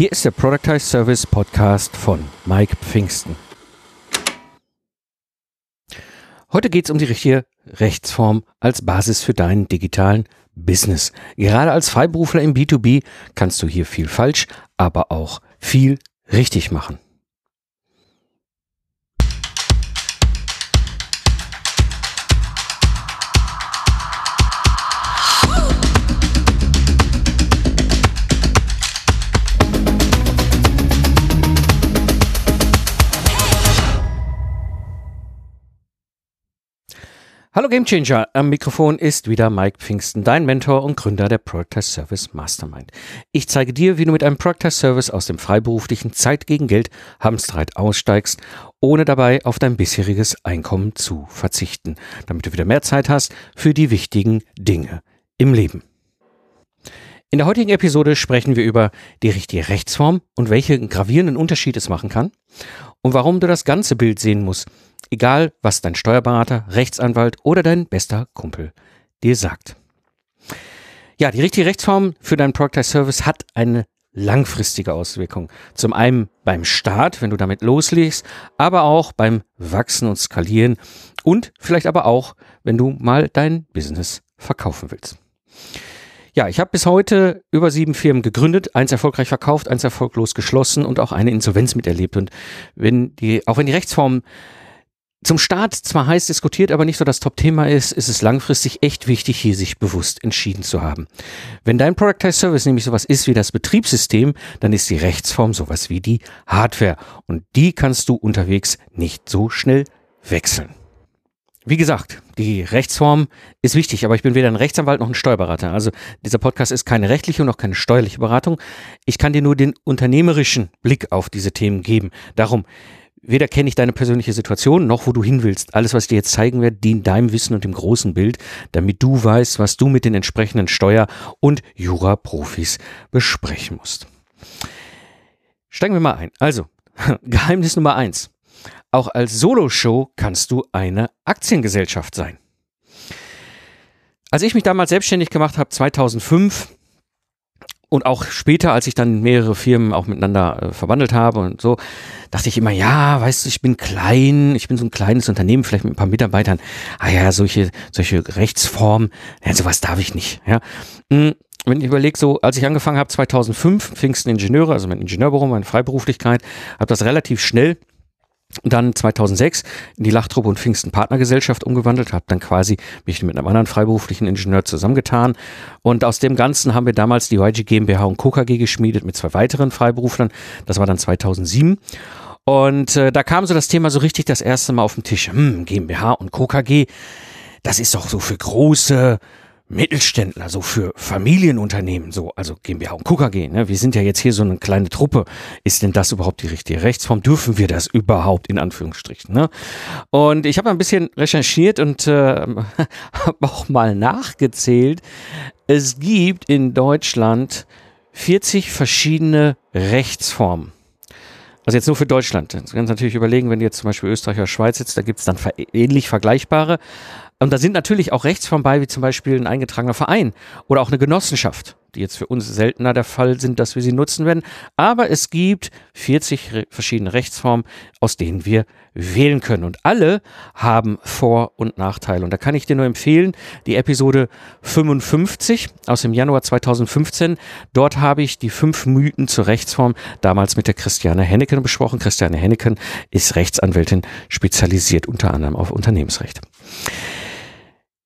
Hier ist der Productize Service Podcast von Mike Pfingsten. Heute geht es um die richtige Rechtsform als Basis für deinen digitalen Business. Gerade als Freiberufler im B2B kannst du hier viel falsch, aber auch viel richtig machen. Hallo Gamechanger, am Mikrofon ist wieder Mike Pfingsten, dein Mentor und Gründer der Productize Service Mastermind. Ich zeige dir, wie du mit einem Productize Service aus dem freiberuflichen Zeit gegen Geld Hamstreit aussteigst, ohne dabei auf dein bisheriges Einkommen zu verzichten, damit du wieder mehr Zeit hast für die wichtigen Dinge im Leben. In der heutigen Episode sprechen wir über die richtige Rechtsform und welche gravierenden Unterschied es machen kann und warum du das ganze Bild sehen musst, Egal, was dein Steuerberater, Rechtsanwalt oder dein bester Kumpel dir sagt. Ja, die richtige Rechtsform für deinen Productize Service hat eine langfristige Auswirkung. Zum einen beim Start, wenn du damit loslegst, aber auch beim Wachsen und Skalieren und vielleicht aber auch, wenn du mal dein Business verkaufen willst. Ja, ich habe bis heute über sieben Firmen gegründet, eins erfolgreich verkauft, eins erfolglos geschlossen und auch eine Insolvenz miterlebt. Und wenn die, auch wenn die Rechtsform zum Start zwar heiß diskutiert, aber nicht so das Top-Thema ist, ist es langfristig echt wichtig, hier sich bewusst entschieden zu haben. Wenn dein Productized Service nämlich sowas ist wie das Betriebssystem, dann ist die Rechtsform sowas wie die Hardware. Und die kannst du unterwegs nicht so schnell wechseln. Wie gesagt, die Rechtsform ist wichtig, aber ich bin weder ein Rechtsanwalt noch ein Steuerberater. Also dieser Podcast ist keine rechtliche und auch keine steuerliche Beratung. Ich kann dir nur den unternehmerischen Blick auf diese Themen geben. Darum, Weder kenne ich deine persönliche Situation, noch wo du hin willst. Alles, was ich dir jetzt zeigen werde, dient deinem Wissen und dem großen Bild, damit du weißt, was du mit den entsprechenden Steuer- und Jura-Profis besprechen musst. Steigen wir mal ein. Also, Geheimnis Nummer eins. Auch als Solo-Show kannst du eine Aktiengesellschaft sein. Als ich mich damals selbstständig gemacht habe, 2005, und auch später, als ich dann mehrere Firmen auch miteinander äh, verwandelt habe und so, dachte ich immer, ja, weißt du, ich bin klein, ich bin so ein kleines Unternehmen, vielleicht mit ein paar Mitarbeitern. Ah ja, solche, solche Rechtsformen, ja, sowas darf ich nicht. Ja. Hm, wenn ich überlege, so als ich angefangen habe, 2005, Pfingsten Ingenieure, also mein Ingenieurbüro, meine Freiberuflichkeit, habe das relativ schnell dann 2006 in die Lachtruppe und Pfingsten Partnergesellschaft umgewandelt, habe dann quasi mich mit einem anderen freiberuflichen Ingenieur zusammengetan und aus dem Ganzen haben wir damals die YG GmbH und Co. KG geschmiedet mit zwei weiteren Freiberuflern. Das war dann 2007 und äh, da kam so das Thema so richtig das erste Mal auf den Tisch. Hm, GmbH und Co. KG, das ist doch so für große Mittelständler, so für Familienunternehmen, so, also GmbH und KKG, ne? Wir sind ja jetzt hier so eine kleine Truppe. Ist denn das überhaupt die richtige Rechtsform? Dürfen wir das überhaupt in Anführungsstrichen? Ne? Und ich habe ein bisschen recherchiert und äh, habe auch mal nachgezählt. Es gibt in Deutschland 40 verschiedene Rechtsformen. Also jetzt nur für Deutschland. Du kannst natürlich überlegen, wenn du jetzt zum Beispiel Österreich oder Schweiz sitzt, da gibt es dann ähnlich vergleichbare. Und da sind natürlich auch Rechtsformen bei, wie zum Beispiel ein eingetragener Verein oder auch eine Genossenschaft, die jetzt für uns seltener der Fall sind, dass wir sie nutzen werden. Aber es gibt 40 verschiedene Rechtsformen, aus denen wir wählen können. Und alle haben Vor- und Nachteile. Und da kann ich dir nur empfehlen, die Episode 55 aus dem Januar 2015. Dort habe ich die fünf Mythen zur Rechtsform damals mit der Christiane Henneken besprochen. Christiane Henneken ist Rechtsanwältin, spezialisiert unter anderem auf Unternehmensrecht.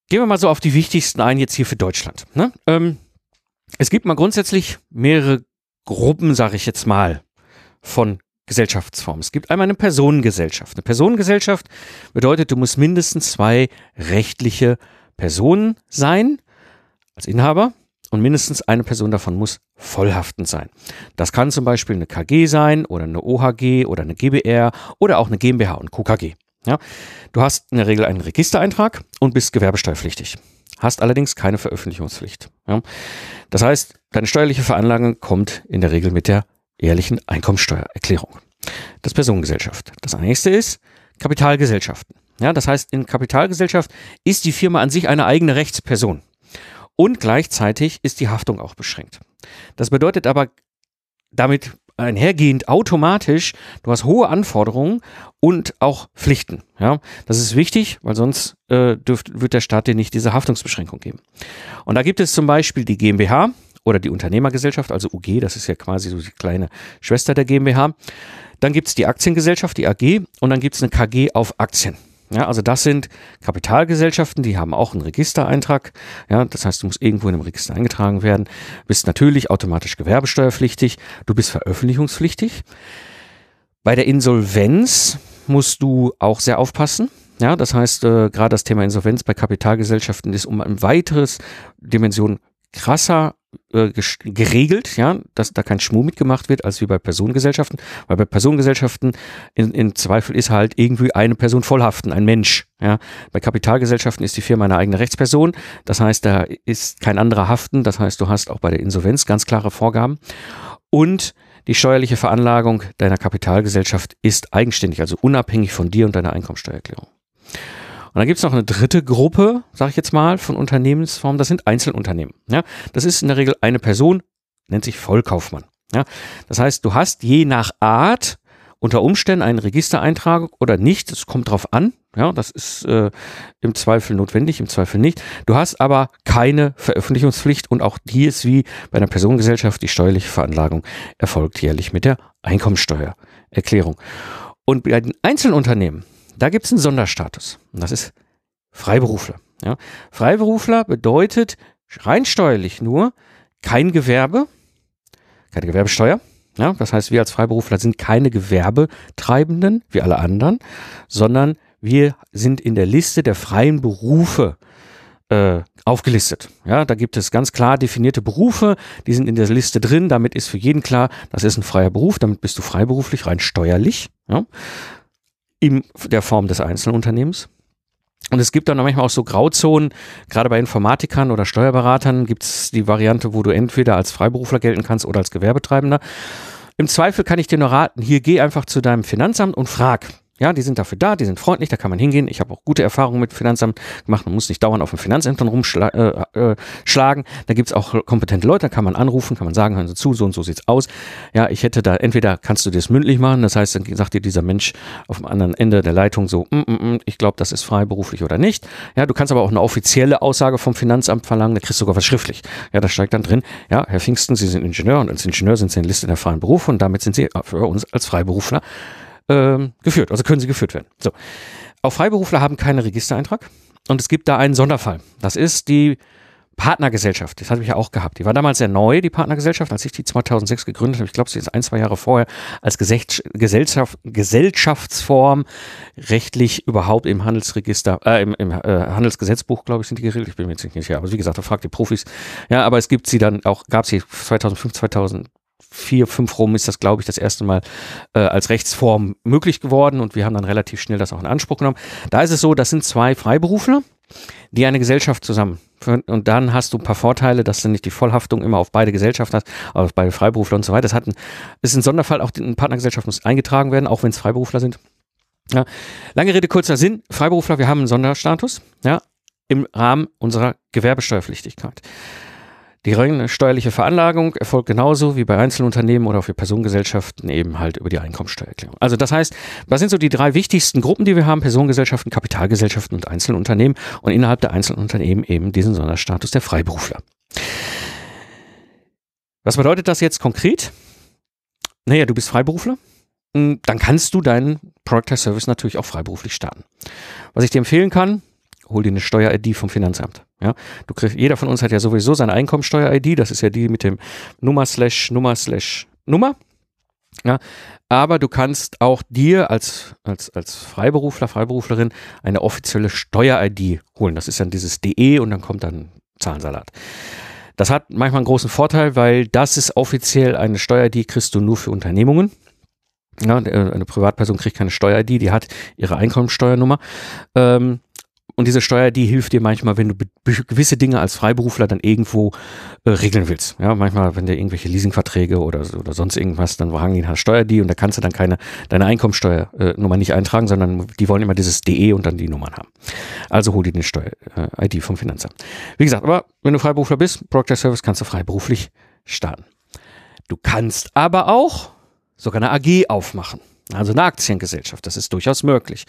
Gehen wir mal so auf die wichtigsten ein, jetzt hier für Deutschland. Ne? Ähm, es gibt mal grundsätzlich mehrere Gruppen, sage ich jetzt mal, von Gesellschaftsformen. Es gibt einmal eine Personengesellschaft. Eine Personengesellschaft bedeutet, du musst mindestens zwei rechtliche Personen sein als Inhaber und mindestens eine Person davon muss vollhaftend sein. Das kann zum Beispiel eine KG sein oder eine OHG oder eine GBR oder auch eine GmbH und KKG. Ja? Du hast in der Regel einen Registereintrag und bist gewerbesteuerpflichtig. Hast allerdings keine Veröffentlichungspflicht. Ja? Das heißt, deine steuerliche Veranlagung kommt in der Regel mit der jährlichen Einkommensteuererklärung. Das Personengesellschaft. Das nächste ist Kapitalgesellschaften. Ja, das heißt, in Kapitalgesellschaft ist die Firma an sich eine eigene Rechtsperson. Und gleichzeitig ist die Haftung auch beschränkt. Das bedeutet aber damit einhergehend automatisch, du hast hohe Anforderungen und auch Pflichten. Ja, das ist wichtig, weil sonst äh, dürft, wird der Staat dir nicht diese Haftungsbeschränkung geben. Und da gibt es zum Beispiel die GmbH oder die Unternehmergesellschaft, also UG, das ist ja quasi so die kleine Schwester der GmbH. Dann gibt es die Aktiengesellschaft, die AG, und dann gibt es eine KG auf Aktien. Ja, also das sind Kapitalgesellschaften, die haben auch einen Registereintrag. Ja, das heißt, du musst irgendwo in einem Register eingetragen werden, bist natürlich automatisch gewerbesteuerpflichtig, du bist veröffentlichungspflichtig. Bei der Insolvenz musst du auch sehr aufpassen. Ja, das heißt, äh, gerade das Thema Insolvenz bei Kapitalgesellschaften ist um ein weiteres Dimension krasser äh, geregelt, ja, dass da kein Schmuh mitgemacht wird, als wie bei Personengesellschaften. Weil bei Personengesellschaften in, in Zweifel ist halt irgendwie eine Person vollhaften, ein Mensch. Ja. Bei Kapitalgesellschaften ist die Firma eine eigene Rechtsperson. Das heißt, da ist kein anderer haften. Das heißt, du hast auch bei der Insolvenz ganz klare Vorgaben. Und die steuerliche Veranlagung deiner Kapitalgesellschaft ist eigenständig, also unabhängig von dir und deiner Einkommensteuererklärung. Und dann gibt es noch eine dritte Gruppe, sage ich jetzt mal, von Unternehmensformen, das sind Einzelunternehmen. Ja? Das ist in der Regel eine Person, nennt sich Vollkaufmann. Ja? Das heißt, du hast je nach Art unter Umständen eine Registereintragung oder nicht, es kommt drauf an, ja, das ist äh, im Zweifel notwendig, im Zweifel nicht. Du hast aber keine Veröffentlichungspflicht und auch die ist wie bei einer Personengesellschaft, die steuerliche Veranlagung erfolgt jährlich mit der Einkommensteuererklärung. Und bei den Einzelunternehmen, da gibt es einen Sonderstatus. Und das ist Freiberufler. Ja. Freiberufler bedeutet rein steuerlich nur kein Gewerbe, keine Gewerbesteuer. Ja, das heißt, wir als Freiberufler sind keine Gewerbetreibenden, wie alle anderen, sondern wir sind in der Liste der freien Berufe äh, aufgelistet. Ja, da gibt es ganz klar definierte Berufe, die sind in der Liste drin. Damit ist für jeden klar, das ist ein freier Beruf, damit bist du freiberuflich, rein steuerlich. Ja in der Form des Einzelunternehmens. Und es gibt dann manchmal auch so Grauzonen, gerade bei Informatikern oder Steuerberatern gibt es die Variante, wo du entweder als Freiberufler gelten kannst oder als Gewerbetreibender. Im Zweifel kann ich dir nur raten, hier geh einfach zu deinem Finanzamt und frag, ja, die sind dafür da, die sind freundlich, da kann man hingehen. Ich habe auch gute Erfahrungen mit Finanzamt gemacht. Man muss nicht dauernd auf den Finanzämtern rumschlagen. Äh, äh, da gibt's auch kompetente Leute, da kann man anrufen, kann man sagen, hören Sie zu, so und so sieht's aus. Ja, ich hätte da, entweder kannst du das mündlich machen, das heißt, dann sagt dir dieser Mensch auf dem anderen Ende der Leitung so, mm, mm, mm, ich glaube, das ist freiberuflich oder nicht. Ja, du kannst aber auch eine offizielle Aussage vom Finanzamt verlangen, da kriegst du sogar was schriftlich. Ja, da steigt dann drin, ja, Herr Pfingsten, Sie sind Ingenieur und als Ingenieur sind Sie in der Liste der freien Berufe und damit sind Sie für uns als Freiberufler ähm, geführt, also können sie geführt werden. So. Auch Freiberufler haben keinen Registereintrag und es gibt da einen Sonderfall. Das ist die Partnergesellschaft, das hatte ich ja auch gehabt. Die war damals sehr neu, die Partnergesellschaft, als ich die 2006 gegründet habe. Ich glaube, sie ist ein, zwei Jahre vorher als Gesellschaft, Gesellschaftsform rechtlich überhaupt im Handelsregister, äh, im, im äh, Handelsgesetzbuch, glaube ich, sind die geregelt. Ich bin mir jetzt nicht sicher, aber wie gesagt, da fragt die Profis. Ja, aber es gibt sie dann auch, gab sie 2005, 2000 vier, fünf rum ist das, glaube ich, das erste Mal äh, als Rechtsform möglich geworden und wir haben dann relativ schnell das auch in Anspruch genommen. Da ist es so, das sind zwei Freiberufler, die eine Gesellschaft zusammen und dann hast du ein paar Vorteile, dass du nicht die Vollhaftung immer auf beide Gesellschaften hast, auf beide Freiberufler und so weiter. Das hat ein, ist ein Sonderfall, auch die Partnergesellschaft muss eingetragen werden, auch wenn es Freiberufler sind. Ja. Lange Rede, kurzer Sinn. Freiberufler, wir haben einen Sonderstatus, ja, im Rahmen unserer Gewerbesteuerpflichtigkeit. Die reine steuerliche Veranlagung erfolgt genauso wie bei Einzelunternehmen oder für Personengesellschaften eben halt über die Einkommensteuererklärung. Also das heißt, was sind so die drei wichtigsten Gruppen, die wir haben? Personengesellschaften, Kapitalgesellschaften und Einzelunternehmen und innerhalb der Einzelunternehmen eben diesen Sonderstatus der Freiberufler. Was bedeutet das jetzt konkret? Naja, du bist Freiberufler, hm, dann kannst du deinen Product Service natürlich auch freiberuflich starten. Was ich dir empfehlen kann, hol dir eine Steuer-ID vom Finanzamt. Ja, du kriegst, jeder von uns hat ja sowieso seine Einkommensteuer-ID, das ist ja die mit dem Nummer slash Nummer slash Nummer. Ja, aber du kannst auch dir als, als, als Freiberufler, Freiberuflerin eine offizielle Steuer-ID holen. Das ist dann dieses DE und dann kommt dann Zahlensalat. Das hat manchmal einen großen Vorteil, weil das ist offiziell eine Steuer-ID, kriegst du nur für Unternehmungen. Ja, eine Privatperson kriegt keine Steuer-ID, die hat ihre Einkommensteuernummer. Ähm, und diese Steuer, die hilft dir manchmal, wenn du gewisse Dinge als Freiberufler dann irgendwo äh, regeln willst. Ja, manchmal, wenn dir irgendwelche Leasingverträge oder, oder sonst irgendwas, dann hangen die Steuer die und da kannst du dann keine, deine Einkommensteuernummer äh, nicht eintragen, sondern die wollen immer dieses DE und dann die Nummern haben. Also hol dir eine Steuer-ID äh, vom Finanzamt. Wie gesagt, aber wenn du Freiberufler bist, Project Service kannst du freiberuflich starten. Du kannst aber auch sogar eine AG aufmachen. Also eine Aktiengesellschaft, das ist durchaus möglich.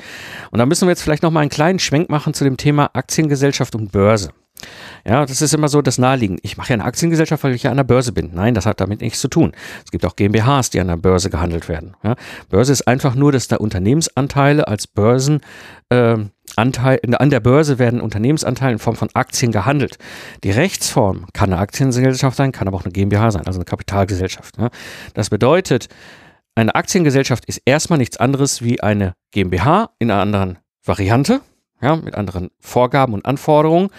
Und da müssen wir jetzt vielleicht noch mal einen kleinen Schwenk machen zu dem Thema Aktiengesellschaft und Börse. Ja, das ist immer so das Naheliegend. Ich mache ja eine Aktiengesellschaft, weil ich ja an der Börse bin. Nein, das hat damit nichts zu tun. Es gibt auch GmbHs, die an der Börse gehandelt werden. Ja, Börse ist einfach nur, dass da Unternehmensanteile als Börsen äh, Anteil, an der Börse werden Unternehmensanteile in Form von Aktien gehandelt. Die Rechtsform kann eine Aktiengesellschaft sein, kann aber auch eine GmbH sein, also eine Kapitalgesellschaft. Das bedeutet, eine Aktiengesellschaft ist erstmal nichts anderes wie eine GmbH in einer anderen Variante ja, mit anderen Vorgaben und Anforderungen,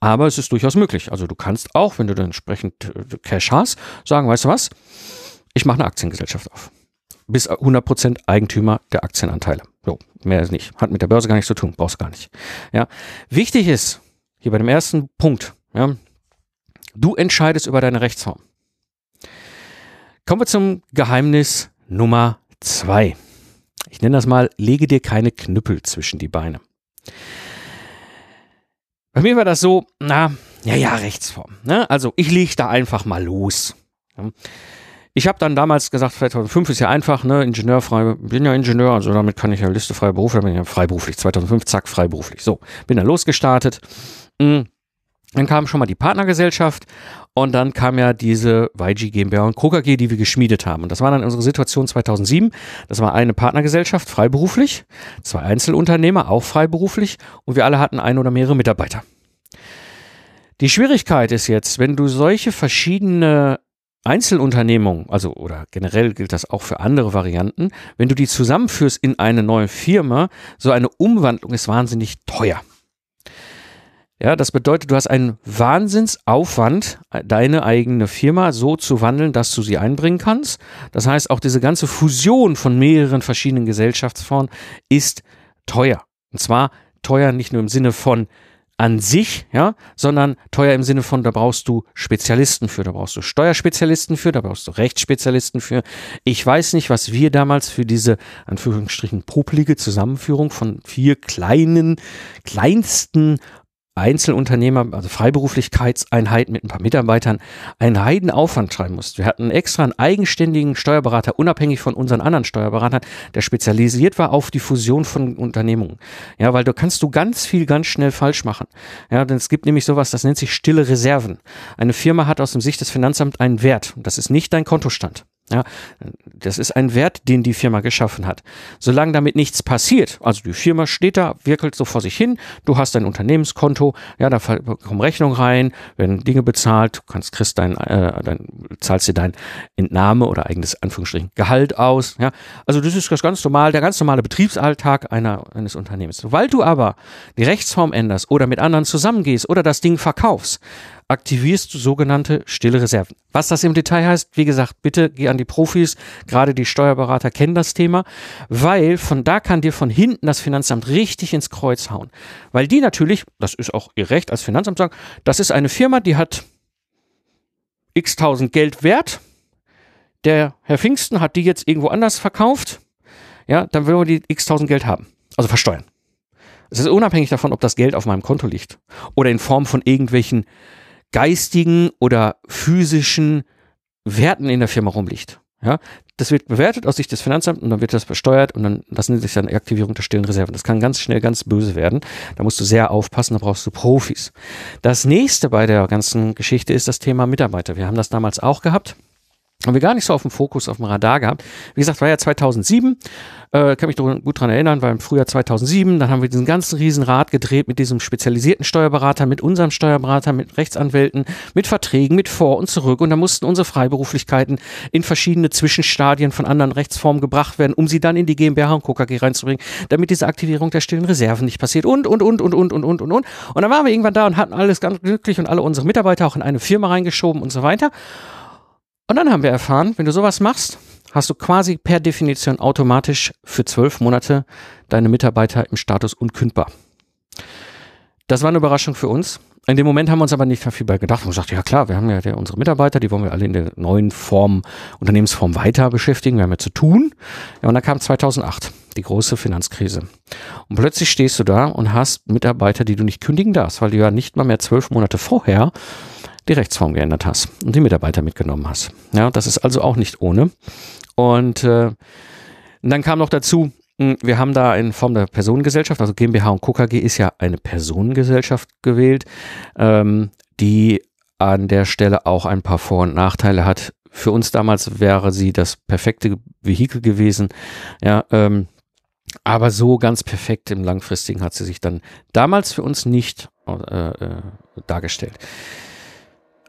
aber es ist durchaus möglich. Also du kannst auch, wenn du dann entsprechend äh, Cash hast, sagen, weißt du was, ich mache eine Aktiengesellschaft auf. Bis 100% Eigentümer der Aktienanteile. So, mehr ist nicht. Hat mit der Börse gar nichts zu tun, brauchst gar nicht. Ja, wichtig ist, hier bei dem ersten Punkt, ja, du entscheidest über deine Rechtsform. Kommen wir zum Geheimnis Nummer zwei. Ich nenne das mal, lege dir keine Knüppel zwischen die Beine. Bei mir war das so, na, ja, ja, Rechtsform. Ne? Also ich lege da einfach mal los. Ich habe dann damals gesagt, 2005 ist ja einfach, ne, Ingenieurfrei, bin ja Ingenieur, also damit kann ich ja Liste freier Berufe, bin ja freiberuflich, 2005, zack, freiberuflich. So, bin dann losgestartet. Hm. Dann kam schon mal die Partnergesellschaft und dann kam ja diese YG GmbH und Co. KG, die wir geschmiedet haben. Und das war dann unsere Situation 2007. Das war eine Partnergesellschaft, freiberuflich, zwei Einzelunternehmer, auch freiberuflich und wir alle hatten ein oder mehrere Mitarbeiter. Die Schwierigkeit ist jetzt, wenn du solche verschiedene Einzelunternehmungen, also oder generell gilt das auch für andere Varianten, wenn du die zusammenführst in eine neue Firma, so eine Umwandlung ist wahnsinnig teuer. Ja, das bedeutet, du hast einen Wahnsinnsaufwand, deine eigene Firma so zu wandeln, dass du sie einbringen kannst. Das heißt, auch diese ganze Fusion von mehreren verschiedenen Gesellschaftsformen ist teuer. Und zwar teuer nicht nur im Sinne von an sich, ja, sondern teuer im Sinne von, da brauchst du Spezialisten für, da brauchst du Steuerspezialisten für, da brauchst du Rechtsspezialisten für. Ich weiß nicht, was wir damals für diese, Anführungsstrichen, popelige Zusammenführung von vier kleinen, kleinsten Einzelunternehmer, also Freiberuflichkeitseinheit mit ein paar Mitarbeitern, einen Heidenaufwand schreiben mussten. Wir hatten extra einen eigenständigen Steuerberater, unabhängig von unseren anderen Steuerberatern, der spezialisiert war auf die Fusion von Unternehmungen. Ja, weil du kannst du ganz viel ganz schnell falsch machen. Ja, denn es gibt nämlich sowas, das nennt sich stille Reserven. Eine Firma hat aus dem Sicht des Finanzamts einen Wert. Das ist nicht dein Kontostand. Ja, das ist ein Wert, den die Firma geschaffen hat. Solange damit nichts passiert, also die Firma steht da, wirkelt so vor sich hin, du hast dein Unternehmenskonto, ja, da kommen Rechnungen rein, werden Dinge bezahlt, du kannst, kriegst dein, äh, dein, zahlst dir dein Entnahme oder eigenes Anführungsstrichen Gehalt aus, ja. Also das ist das ganz normal, der ganz normale Betriebsalltag einer, eines Unternehmens. Sobald du aber die Rechtsform änderst oder mit anderen zusammengehst oder das Ding verkaufst, aktivierst du sogenannte stille Reserven. Was das im Detail heißt, wie gesagt, bitte geh an die Profis, gerade die Steuerberater kennen das Thema, weil von da kann dir von hinten das Finanzamt richtig ins Kreuz hauen. Weil die natürlich, das ist auch ihr Recht als Finanzamt sagen, das ist eine Firma, die hat x tausend Geld wert, der Herr Pfingsten hat die jetzt irgendwo anders verkauft, ja, dann wollen wir die x tausend Geld haben, also versteuern. Es ist unabhängig davon, ob das Geld auf meinem Konto liegt oder in Form von irgendwelchen geistigen oder physischen Werten in der Firma rumliegt. Ja, das wird bewertet aus Sicht des Finanzamts und dann wird das besteuert und dann, das nennt sich dann Aktivierung der stillen Reserven. Das kann ganz schnell ganz böse werden. Da musst du sehr aufpassen, da brauchst du Profis. Das nächste bei der ganzen Geschichte ist das Thema Mitarbeiter. Wir haben das damals auch gehabt haben wir gar nicht so auf dem Fokus, auf dem Radar gehabt. Wie gesagt, war ja 2007, äh, kann mich gut dran erinnern, war im Frühjahr 2007, dann haben wir diesen ganzen Riesenrad gedreht mit diesem spezialisierten Steuerberater, mit unserem Steuerberater, mit Rechtsanwälten, mit Verträgen, mit vor und zurück und da mussten unsere Freiberuflichkeiten in verschiedene Zwischenstadien von anderen Rechtsformen gebracht werden, um sie dann in die GmbH und KKG reinzubringen, damit diese Aktivierung der stillen Reserven nicht passiert und, und, und, und, und, und, und, und, und. Und dann waren wir irgendwann da und hatten alles ganz glücklich und alle unsere Mitarbeiter auch in eine Firma reingeschoben und so weiter. Und dann haben wir erfahren, wenn du sowas machst, hast du quasi per Definition automatisch für zwölf Monate deine Mitarbeiter im Status unkündbar. Das war eine Überraschung für uns. In dem Moment haben wir uns aber nicht viel bei gedacht und gesagt, ja klar, wir haben ja unsere Mitarbeiter, die wollen wir alle in der neuen Form, Unternehmensform weiter beschäftigen, wir haben ja zu tun. Ja, und dann kam 2008, die große Finanzkrise. Und plötzlich stehst du da und hast Mitarbeiter, die du nicht kündigen darfst, weil du ja nicht mal mehr zwölf Monate vorher die Rechtsform geändert hast und die Mitarbeiter mitgenommen hast. Ja, das ist also auch nicht ohne. Und äh, dann kam noch dazu, hm, wir haben da in Form der Personengesellschaft, also GmbH und KKG ist ja eine Personengesellschaft gewählt, ähm, die an der Stelle auch ein paar Vor- und Nachteile hat. Für uns damals wäre sie das perfekte Vehikel gewesen. Ja, ähm, aber so ganz perfekt im Langfristigen hat sie sich dann damals für uns nicht äh, äh, dargestellt.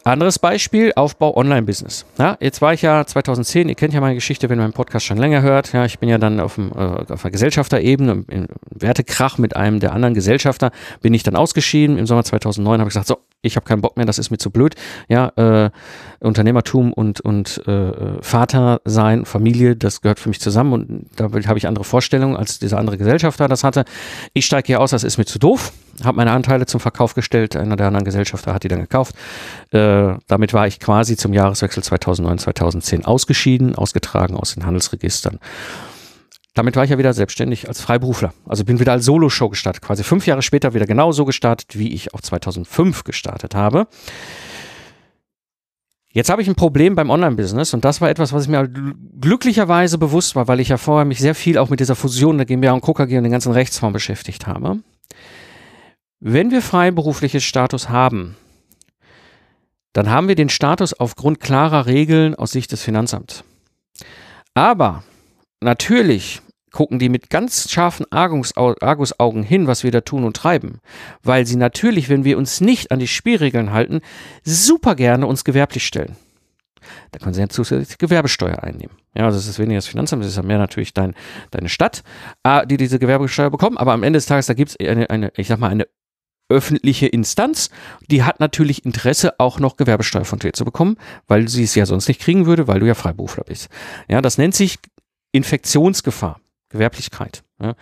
Anderes Beispiel, Aufbau Online-Business. Ja, jetzt war ich ja 2010, ihr kennt ja meine Geschichte, wenn ihr meinen Podcast schon länger hört. Ja, ich bin ja dann auf, dem, äh, auf der Gesellschafterebene, im Wertekrach mit einem der anderen Gesellschafter, bin ich dann ausgeschieden. Im Sommer 2009 habe ich gesagt, so, ich habe keinen Bock mehr, das ist mir zu blöd. Ja, äh, Unternehmertum und, und äh, Vater sein, Familie, das gehört für mich zusammen und da habe ich andere Vorstellungen, als dieser andere Gesellschafter das hatte. Ich steige hier aus, das ist mir zu doof, habe meine Anteile zum Verkauf gestellt, einer der anderen Gesellschafter hat die dann gekauft. Äh, damit war ich quasi zum Jahreswechsel 2009, 2010 ausgeschieden, ausgetragen aus den Handelsregistern. Damit war ich ja wieder selbstständig als Freiberufler. Also bin wieder als Solo-Show gestartet. Quasi fünf Jahre später wieder genauso gestartet, wie ich auch 2005 gestartet habe. Jetzt habe ich ein Problem beim Online-Business und das war etwas, was ich mir glücklicherweise bewusst war, weil ich ja vorher mich sehr viel auch mit dieser Fusion der GmbH und KKG und den ganzen Rechtsformen beschäftigt habe. Wenn wir freiberufliches Status haben, dann haben wir den Status aufgrund klarer Regeln aus Sicht des Finanzamts. Aber natürlich gucken die mit ganz scharfen Argusaugen hin, was wir da tun und treiben. Weil sie natürlich, wenn wir uns nicht an die Spielregeln halten, super gerne uns gewerblich stellen. Da können sie ja zusätzlich Gewerbesteuer einnehmen. Ja, also das ist weniger das Finanzamt, das ist ja mehr natürlich dein, deine Stadt, ah, die diese Gewerbesteuer bekommen. Aber am Ende des Tages, da gibt es eine, eine, ich sag mal, eine öffentliche Instanz, die hat natürlich Interesse, auch noch Gewerbesteuer von dir zu bekommen, weil sie es ja sonst nicht kriegen würde, weil du ja Freiberufler bist. Ja, das nennt sich Infektionsgefahr. Gewerblichkeit. Ja.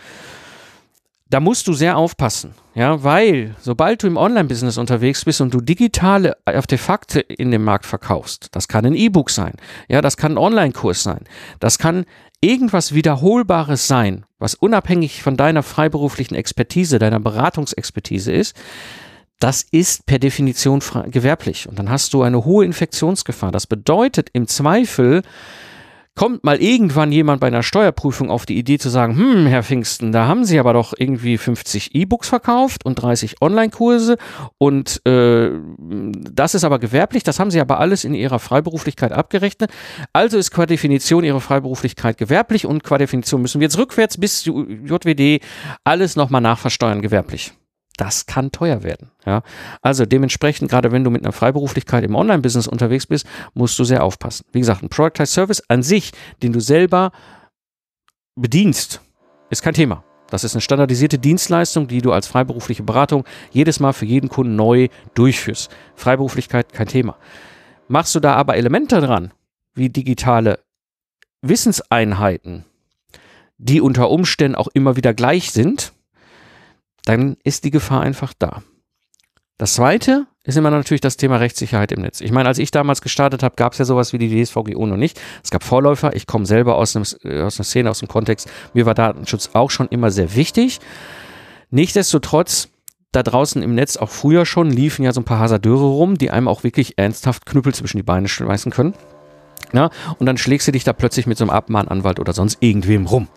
Da musst du sehr aufpassen, ja, weil sobald du im Online-Business unterwegs bist und du digitale Artefakte in dem Markt verkaufst, das kann ein E-Book sein, ja, das kann ein Online-Kurs sein, das kann irgendwas Wiederholbares sein, was unabhängig von deiner freiberuflichen Expertise, deiner Beratungsexpertise ist, das ist per Definition gewerblich. Und dann hast du eine hohe Infektionsgefahr. Das bedeutet im Zweifel, kommt mal irgendwann jemand bei einer Steuerprüfung auf die Idee zu sagen, hm, Herr Pfingsten, da haben Sie aber doch irgendwie 50 E-Books verkauft und 30 Online-Kurse und äh, das ist aber gewerblich, das haben Sie aber alles in Ihrer Freiberuflichkeit abgerechnet. Also ist qua Definition Ihre Freiberuflichkeit gewerblich und qua Definition müssen wir jetzt rückwärts bis JWD alles nochmal nachversteuern gewerblich das kann teuer werden. Ja? Also dementsprechend, gerade wenn du mit einer Freiberuflichkeit im Online-Business unterwegs bist, musst du sehr aufpassen. Wie gesagt, ein Productized Service an sich, den du selber bedienst, ist kein Thema. Das ist eine standardisierte Dienstleistung, die du als freiberufliche Beratung jedes Mal für jeden Kunden neu durchführst. Freiberuflichkeit kein Thema. Machst du da aber Elemente dran, wie digitale Wissenseinheiten, die unter Umständen auch immer wieder gleich sind, dann ist die Gefahr einfach da. Das zweite ist immer natürlich das Thema Rechtssicherheit im Netz. Ich meine, als ich damals gestartet habe, gab es ja sowas wie die DSVGO noch nicht. Es gab Vorläufer. Ich komme selber aus, einem, äh, aus einer Szene, aus dem Kontext. Mir war Datenschutz auch schon immer sehr wichtig. Nichtsdestotrotz, da draußen im Netz auch früher schon liefen ja so ein paar Hasardeure rum, die einem auch wirklich ernsthaft Knüppel zwischen die Beine schmeißen können. Ja, und dann schlägst du dich da plötzlich mit so einem Abmahnanwalt oder sonst irgendwem rum.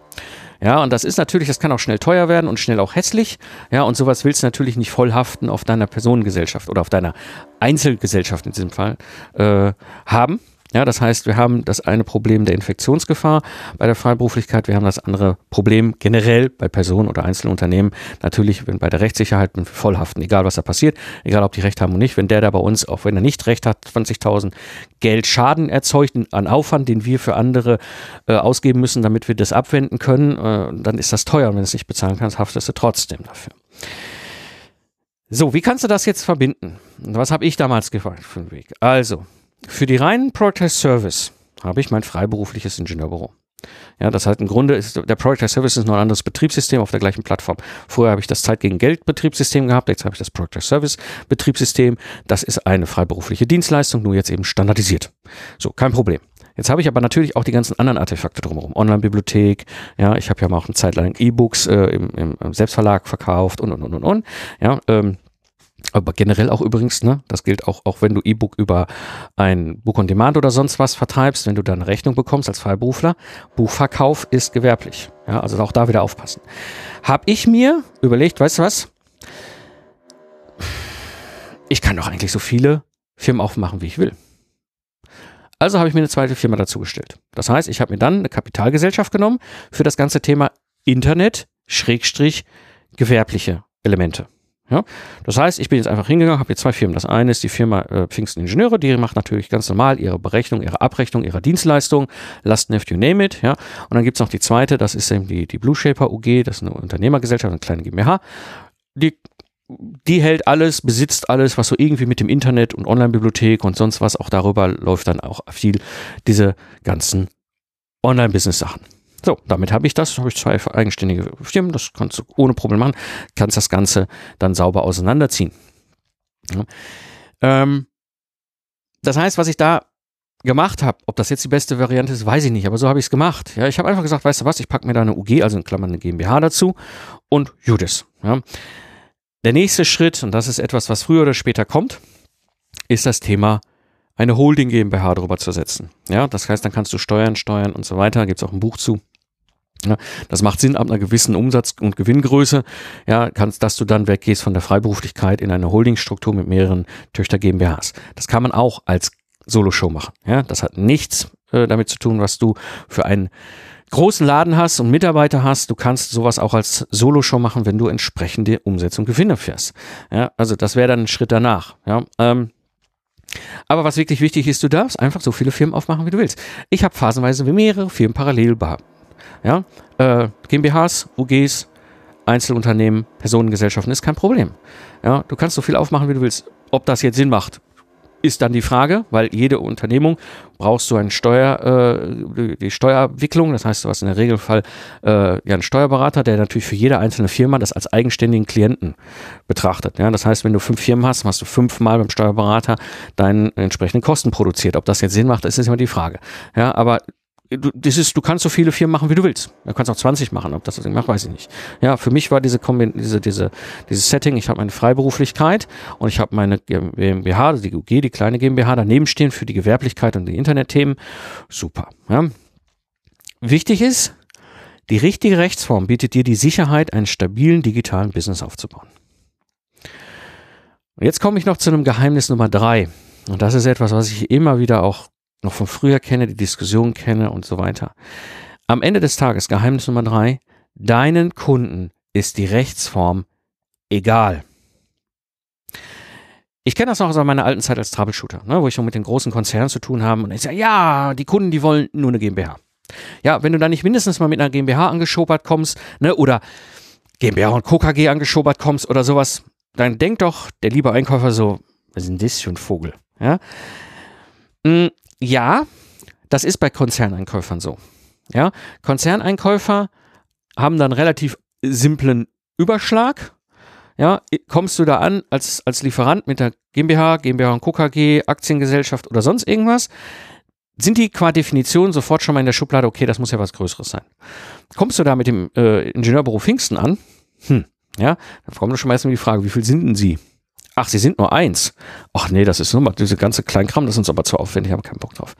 Ja, und das ist natürlich, das kann auch schnell teuer werden und schnell auch hässlich. Ja, und sowas willst du natürlich nicht vollhaften auf deiner Personengesellschaft oder auf deiner Einzelgesellschaft in diesem Fall äh, haben. Ja, das heißt, wir haben das eine Problem der Infektionsgefahr bei der Freiberuflichkeit, wir haben das andere Problem generell bei Personen oder Einzelunternehmen. Natürlich, wenn bei der Rechtssicherheit mit Vollhaften, egal was da passiert, egal ob die Recht haben oder nicht, wenn der da bei uns, auch wenn er nicht Recht hat, 20.000 Geld Schaden erzeugt an Aufwand, den wir für andere äh, ausgeben müssen, damit wir das abwenden können, äh, dann ist das teuer. Und wenn es nicht bezahlen kannst, haftest du trotzdem dafür. So, wie kannst du das jetzt verbinden? Was habe ich damals gefragt für einen Weg? Also, für die reinen Productized Service habe ich mein freiberufliches Ingenieurbüro. Ja, das heißt, im Grunde ist der Productized Service ist noch ein anderes Betriebssystem auf der gleichen Plattform. Vorher habe ich das Zeit gegen Geld Betriebssystem gehabt, jetzt habe ich das Productized Service Betriebssystem. Das ist eine freiberufliche Dienstleistung, nur jetzt eben standardisiert. So, kein Problem. Jetzt habe ich aber natürlich auch die ganzen anderen Artefakte drumherum. Online-Bibliothek, ja, ich habe ja mal auch eine Zeit lang E-Books äh, im, im, Selbstverlag verkauft und und und und und. Ja, ähm, Aber generell auch übrigens, ne, das gilt auch, auch wenn du E-Book über ein Book on Demand oder sonst was vertreibst, wenn du dann Rechnung bekommst als Freiberufler, Buchverkauf ist gewerblich. Ja, also auch da wieder aufpassen. Hab ich mir überlegt, weißt du was? Ich kann doch eigentlich so viele Firmen aufmachen, wie ich will. Also habe ich mir eine zweite Firma dazugestellt. Das heißt, ich habe mir dann eine Kapitalgesellschaft genommen für das ganze Thema Internet, Schrägstrich, gewerbliche Elemente. Ja, das heißt, ich bin jetzt einfach hingegangen, habe jetzt zwei Firmen. Das eine ist die Firma äh, Pfingsten Ingenieure, die macht natürlich ganz normal ihre Berechnung, ihre Abrechnung, ihre Dienstleistung, Lastenheft, you name it. Ja, und dann gibt's noch die zweite, das ist eben die, die Blue Shaper UG, das ist eine Unternehmergesellschaft, eine kleine GmbH. Die die hält alles, besitzt alles, was so irgendwie mit dem Internet und Online-Bibliothek und sonst was auch darüber läuft dann auch viel diese ganzen Online-Business-Sachen. So, damit habe ich das, habe ich zwei eigenständige Firmen, das kannst du ohne Problem machen, kannst das Ganze dann sauber auseinanderziehen. Ja. Ähm, das heißt, was ich da gemacht habe, ob das jetzt die beste Variante ist, weiß ich nicht, aber so habe ich es gemacht. Ja, ich habe einfach gesagt, weißt du was, ich packe mir da eine UG, also in Klammern eine GmbH dazu und Judas. Ja. Der nächste Schritt, und das ist etwas, was früher oder später kommt, ist das Thema eine Holding GmbH drüber zu setzen. Ja, das heißt, dann kannst du Steuern, Steuern und so weiter. Gibt es auch ein Buch zu. Ja, das macht Sinn ab einer gewissen Umsatz- und Gewinngröße, ja, kannst, dass du dann weggehst von der Freiberuflichkeit in eine Holdingstruktur mit mehreren Töchter GmbHs. Das kann man auch als Solo-Show machen. Ja, das hat nichts äh, damit zu tun, was du für einen großen Laden hast und Mitarbeiter hast, du kannst sowas auch als Solo-Show machen, wenn du entsprechende Umsätze und Gewinne fährst. Ja, also das wäre dann ein Schritt danach. Ja, ähm, aber was wirklich wichtig ist, du darfst einfach so viele Firmen aufmachen, wie du willst. Ich habe phasenweise mehrere Firmen parallel ja, äh, GmbHs, UGs, Einzelunternehmen, Personengesellschaften ist kein Problem. Ja, du kannst so viel aufmachen, wie du willst. Ob das jetzt Sinn macht, ist dann die Frage, weil jede Unternehmung brauchst du einen Steuer, äh, die Steuerabwicklung. Das heißt, du hast in der Regelfall äh, ja einen Steuerberater, der natürlich für jede einzelne Firma das als eigenständigen Klienten betrachtet. Ja, das heißt, wenn du fünf Firmen hast, hast du fünfmal beim Steuerberater deinen entsprechenden Kosten produziert. Ob das jetzt Sinn macht, ist immer die Frage. Ja, aber du, das ist, du kannst so viele Firmen machen, wie du willst. Du kannst auch 20 machen, ob das Sinn macht, weiß ich nicht. Ja, für mich war diese Kombi diese, diese, dieses Setting, ich habe meine Freiberuflichkeit und ich habe meine GmbH, die UG, die kleine GmbH daneben stehen für die Gewerblichkeit und die Internetthemen. Super. Ja. Wichtig ist, die richtige Rechtsform bietet dir die Sicherheit, einen stabilen digitalen Business aufzubauen. Und jetzt komme ich noch zu einem Geheimnis Nummer drei. Und das ist etwas, was ich immer wieder auch noch von früher kenne, die Diskussion kenne und so weiter. Am Ende des Tages, Geheimnis Nummer drei, deinen Kunden ist die Rechtsform egal. Ich kenne das noch aus meiner alten Zeit als Troubleshooter, ne, wo ich schon mit den großen Konzernen zu tun habe und ich sage, ja, die Kunden, die wollen nur eine GmbH. Ja, wenn du da nicht mindestens mal mit einer GmbH angeschobert kommst, ne, oder GmbH und Co. KG angeschobert kommst oder sowas, dann denkt doch der liebe Einkäufer so, was ist denn das für ein Vogel? Ja? Ja, das ist bei Konzerneinkäufern so. Ja, Konzerneinkäufer haben dann relativ simplen Überschlag. Ja, kommst du da an als, als Lieferant mit der GmbH, GmbH und KKG, Aktiengesellschaft oder sonst irgendwas, sind die qua Definition sofort schon mal in der Schublade, okay, das muss ja was Größeres sein. Kommst du da mit dem äh, Ingenieurbüro Pfingsten an, hm, ja, dann kommt schon mal erstmal die Frage, wie viel sind denn sie? Ach, sie sind nur eins. Ach nee, das ist nur mal diese ganze Kleinkram, das ist uns aber zu aufwendig, haben keinen Bock drauf.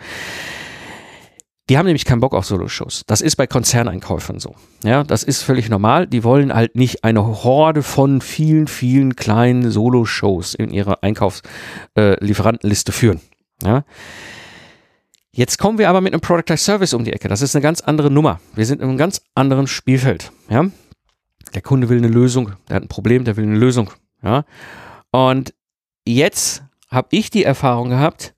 Die haben nämlich keinen Bock auf Solo-Shows. Das ist bei Konzerneinkäufern so. Ja, das ist völlig normal. Die wollen halt nicht eine Horde von vielen, vielen kleinen Solo-Shows in ihrer Einkaufslieferantenliste äh, führen. Ja. Jetzt kommen wir aber mit einem Product as Service um die Ecke. Das ist eine ganz andere Nummer. Wir sind in einem ganz anderen Spielfeld. Ja. Der Kunde will eine Lösung. Der hat ein Problem, der will eine Lösung. Ja. Und jetzt habe ich die Erfahrung gehabt,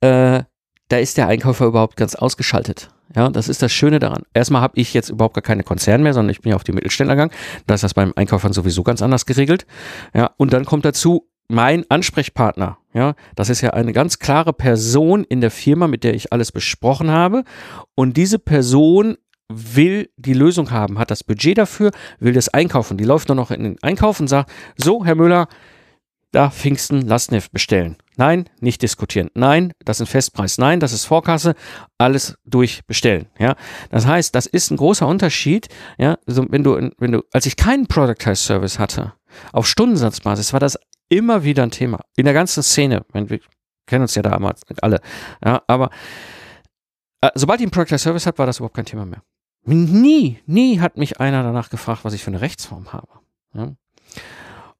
äh, da ist der Einkäufer überhaupt ganz ausgeschaltet. Ja, das ist das Schöne daran. Erstmal habe ich jetzt überhaupt gar keine Konzern mehr, sondern ich bin ja auf die Mittelständler gegangen. Da ist das beim Einkäufern sowieso ganz anders geregelt. Ja, und dann kommt dazu mein Ansprechpartner. Ja, das ist ja eine ganz klare Person in der Firma, mit der ich alles besprochen habe. Und diese Person will die Lösung haben, hat das Budget dafür, will das einkaufen. Die läuft nur noch in den Einkauf und sagt, so, Herr Müller, da Pfingsten Lastneft bestellen. Nein, nicht diskutieren. Nein, das ist ein Festpreis. Nein, das ist Vorkasse. Alles durchbestellen. Ja, das heißt, das ist ein großer Unterschied. Ja, also wenn du, wenn du, als ich keinen Productized Service hatte, auf Stundensatzbasis war das Immer wieder ein Thema. In der ganzen Szene. Wir kennen uns ja damals alle. Ja, aber äh, sobald ich einen Product Service habe, war das überhaupt kein Thema mehr. Nie, nie hat mich einer danach gefragt, was ich für eine Rechtsform habe. Ja.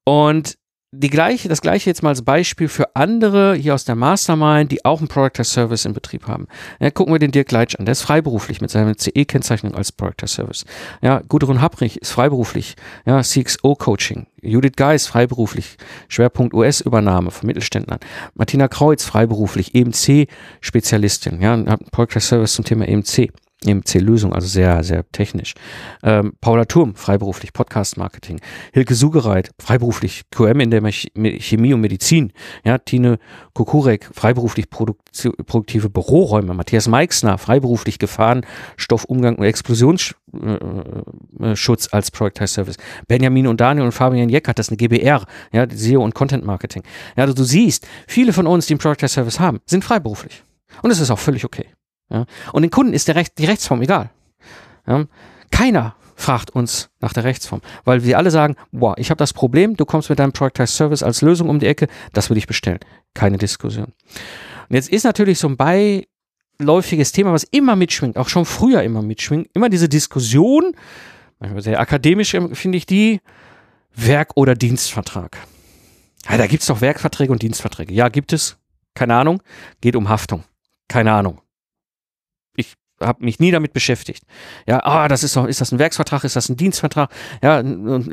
Und die gleiche, das gleiche jetzt mal als Beispiel für andere hier aus der Mastermind, die auch einen Product as Service in Betrieb haben. Ja, gucken wir den Dirk Leitsch an. Der ist freiberuflich mit seiner CE-Kennzeichnung als Product as Service. Ja, Gudrun Habrich ist freiberuflich. Ja, CXO Coaching. Judith Geis freiberuflich. Schwerpunkt US-Übernahme von Mittelständlern. Martina Kreuz freiberuflich. EMC-Spezialistin. Ja, hat Product as Service zum Thema EMC. EMC-Lösung, also sehr, sehr technisch. Ähm, Paula Turm, freiberuflich, Podcast-Marketing. Hilke Sugereit, freiberuflich, QM in der Chemie und Medizin. Ja, Tine Kukurek, freiberuflich produktive Büroräume. Matthias Meixner, freiberuflich Gefahren, Stoffumgang und Explosionsschutz äh, äh, als Productized Service. Benjamin und Daniel und Fabian Jeck hat das eine GBR, ja, SEO und Content Marketing. Ja, also du siehst, viele von uns, die einen Productized Service haben, sind freiberuflich. Und es ist auch völlig okay. Ja? Und den Kunden ist der Recht, die Rechtsform egal. Ja? Keiner fragt uns nach der Rechtsform, weil wir alle sagen, boah, ich habe das Problem, du kommst mit deinem Productized Service als Lösung um die Ecke, das will ich bestellen. Keine Diskussion. Und jetzt ist natürlich so ein beiläufiges Thema, was immer mitschwingt, auch schon früher immer mitschwingt, immer diese Diskussion, manchmal sehr akademisch finde ich die, Werk- oder Dienstvertrag. Ja, da gibt es doch Werkverträge und Dienstverträge. Ja, gibt es. Keine Ahnung. Geht um Haftung. Keine Ahnung habe mich nie damit beschäftigt. Ja, ah, das ist doch, ist das ein Werksvertrag, ist das ein Dienstvertrag? Ja,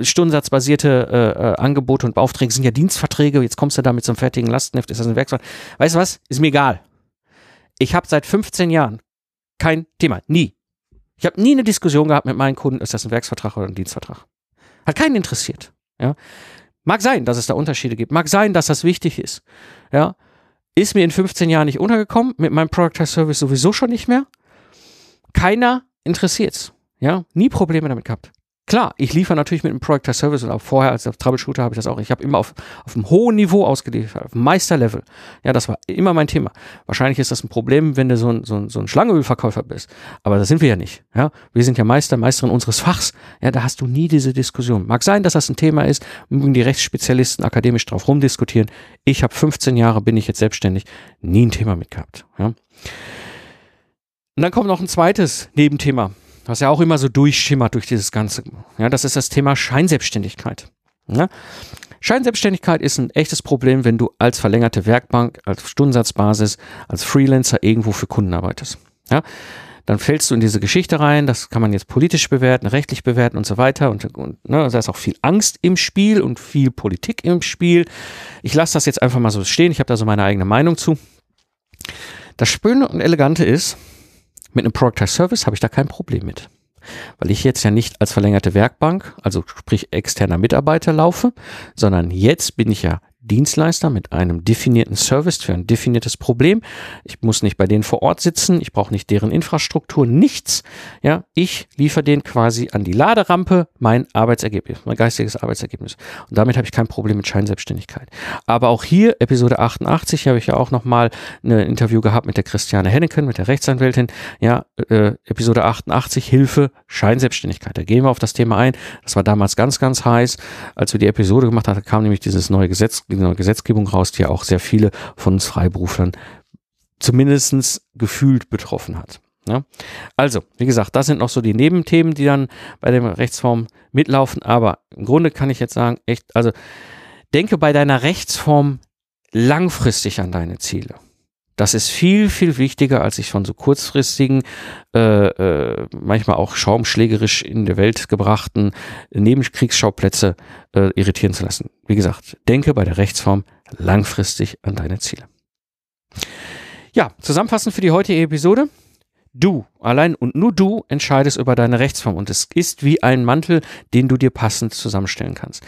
stundensatzbasierte äh, äh, Angebote und Aufträge sind ja Dienstverträge. Jetzt kommst du da mit so einem fertigen Lastenheft, ist das ein Werksvertrag? Weißt du was? Ist mir egal. Ich habe seit 15 Jahren kein Thema, nie. Ich habe nie eine Diskussion gehabt mit meinen Kunden, ist das ein Werksvertrag oder ein Dienstvertrag? Hat keinen interessiert. Ja, mag sein, dass es da Unterschiede gibt. Mag sein, dass das wichtig ist. Ja, ist mir in 15 Jahren nicht untergekommen, mit meinem Product Service sowieso schon nicht mehr. Keiner interessiert's. Ja, nie Probleme damit gehabt. Klar, ich liefere natürlich mit einem Product as Service und auch vorher als Troubleshooter habe ich das auch. Ich habe immer auf, auf einem hohen Niveau ausgeliefert, auf Meisterlevel. Ja, das war immer mein Thema. Wahrscheinlich ist das ein Problem, wenn du so ein, so ein, so ein Schlangenölverkäufer bist. Aber das sind wir ja nicht. Ja, wir sind ja Meister, Meisterin unseres Fachs. Ja, da hast du nie diese Diskussion. Mag sein, dass das ein Thema ist, mögen die Rechtsspezialisten akademisch drauf rumdiskutieren. Ich habe 15 Jahre, bin ich jetzt selbstständig, nie ein Thema mit gehabt. Ja. Und dann kommt noch ein zweites Nebenthema, was ja auch immer so durchschimmert durch dieses Ganze. Ja, das ist das Thema Scheinselbstständigkeit. Ja? Scheinselbstständigkeit ist ein echtes Problem, wenn du als verlängerte Werkbank, als Stundensatzbasis, als Freelancer irgendwo für Kunden arbeitest. Ja? Dann fällst du in diese Geschichte rein, das kann man jetzt politisch bewerten, rechtlich bewerten und so weiter. Und, und ne, da ist auch viel Angst im Spiel und viel Politik im Spiel. Ich lasse das jetzt einfach mal so stehen, ich habe da so meine eigene Meinung zu. Das Schöne und Elegante ist, mit einem Product as Service habe ich da kein Problem mit. Weil ich jetzt ja nicht als verlängerte Werkbank, also sprich externer Mitarbeiter laufe, sondern jetzt bin ich ja Dienstleister mit einem definierten Service für ein definiertes Problem. Ich muss nicht bei denen vor Ort sitzen, ich brauche nicht deren Infrastruktur, nichts. Ja, ich liefere denen quasi an die Laderampe mein Arbeitsergebnis, mein geistiges Arbeitsergebnis. Und damit habe ich kein Problem mit Scheinselbstständigkeit. Aber auch hier, Episode 88, habe ich ja auch nochmal ein Interview gehabt mit der Christiane Henneken, mit der Rechtsanwältin. Ja, äh, Episode 88, Hilfe, Scheinselbstständigkeit. Da gehen wir auf das Thema ein. Das war damals ganz, ganz heiß. Als wir die Episode gemacht haben, kam nämlich dieses neue Gesetz neue Gesetzgebung raus, die ja auch sehr viele von uns Freiberuflern zumindest gefühlt betroffen hat. Ja? Also, wie gesagt, das sind noch so die Nebenthemen, die dann bei der Rechtsform mitlaufen. Aber im Grunde kann ich jetzt sagen, echt, also denke bei deiner Rechtsform langfristig an deine Ziele. Das ist viel, viel wichtiger, als sich von so kurzfristigen, äh, äh, manchmal auch schaumschlägerisch in der Welt gebrachten Nebenkriegsschauplätze äh, irritieren zu lassen. Wie gesagt, denke bei der Rechtsform langfristig an deine Ziele. Ja, zusammenfassend für die heutige Episode. Du, allein und nur du entscheidest über deine Rechtsform und es ist wie ein Mantel, den du dir passend zusammenstellen kannst.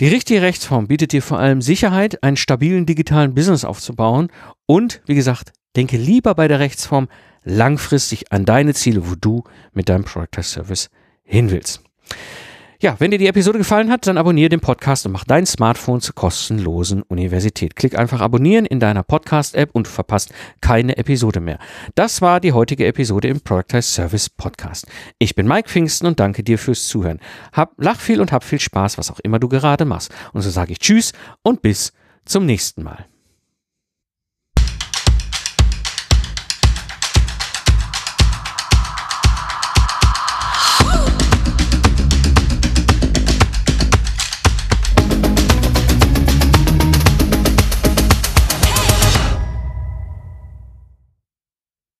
Die richtige Rechtsform bietet dir vor allem Sicherheit, einen stabilen digitalen Business aufzubauen und, wie gesagt, denke lieber bei der Rechtsform langfristig an deine Ziele, wo du mit deinem Product Service hin willst. Ja, wenn dir die Episode gefallen hat, dann abonniere den Podcast und mach dein Smartphone zur kostenlosen Universität. Klick einfach abonnieren in deiner Podcast-App und du verpasst keine Episode mehr. Das war die heutige Episode im Productize Service Podcast. Ich bin Mike Pfingsten und danke dir fürs Zuhören. Hab, lach viel und hab viel Spaß, was auch immer du gerade machst. Und so sage ich Tschüss und bis zum nächsten Mal.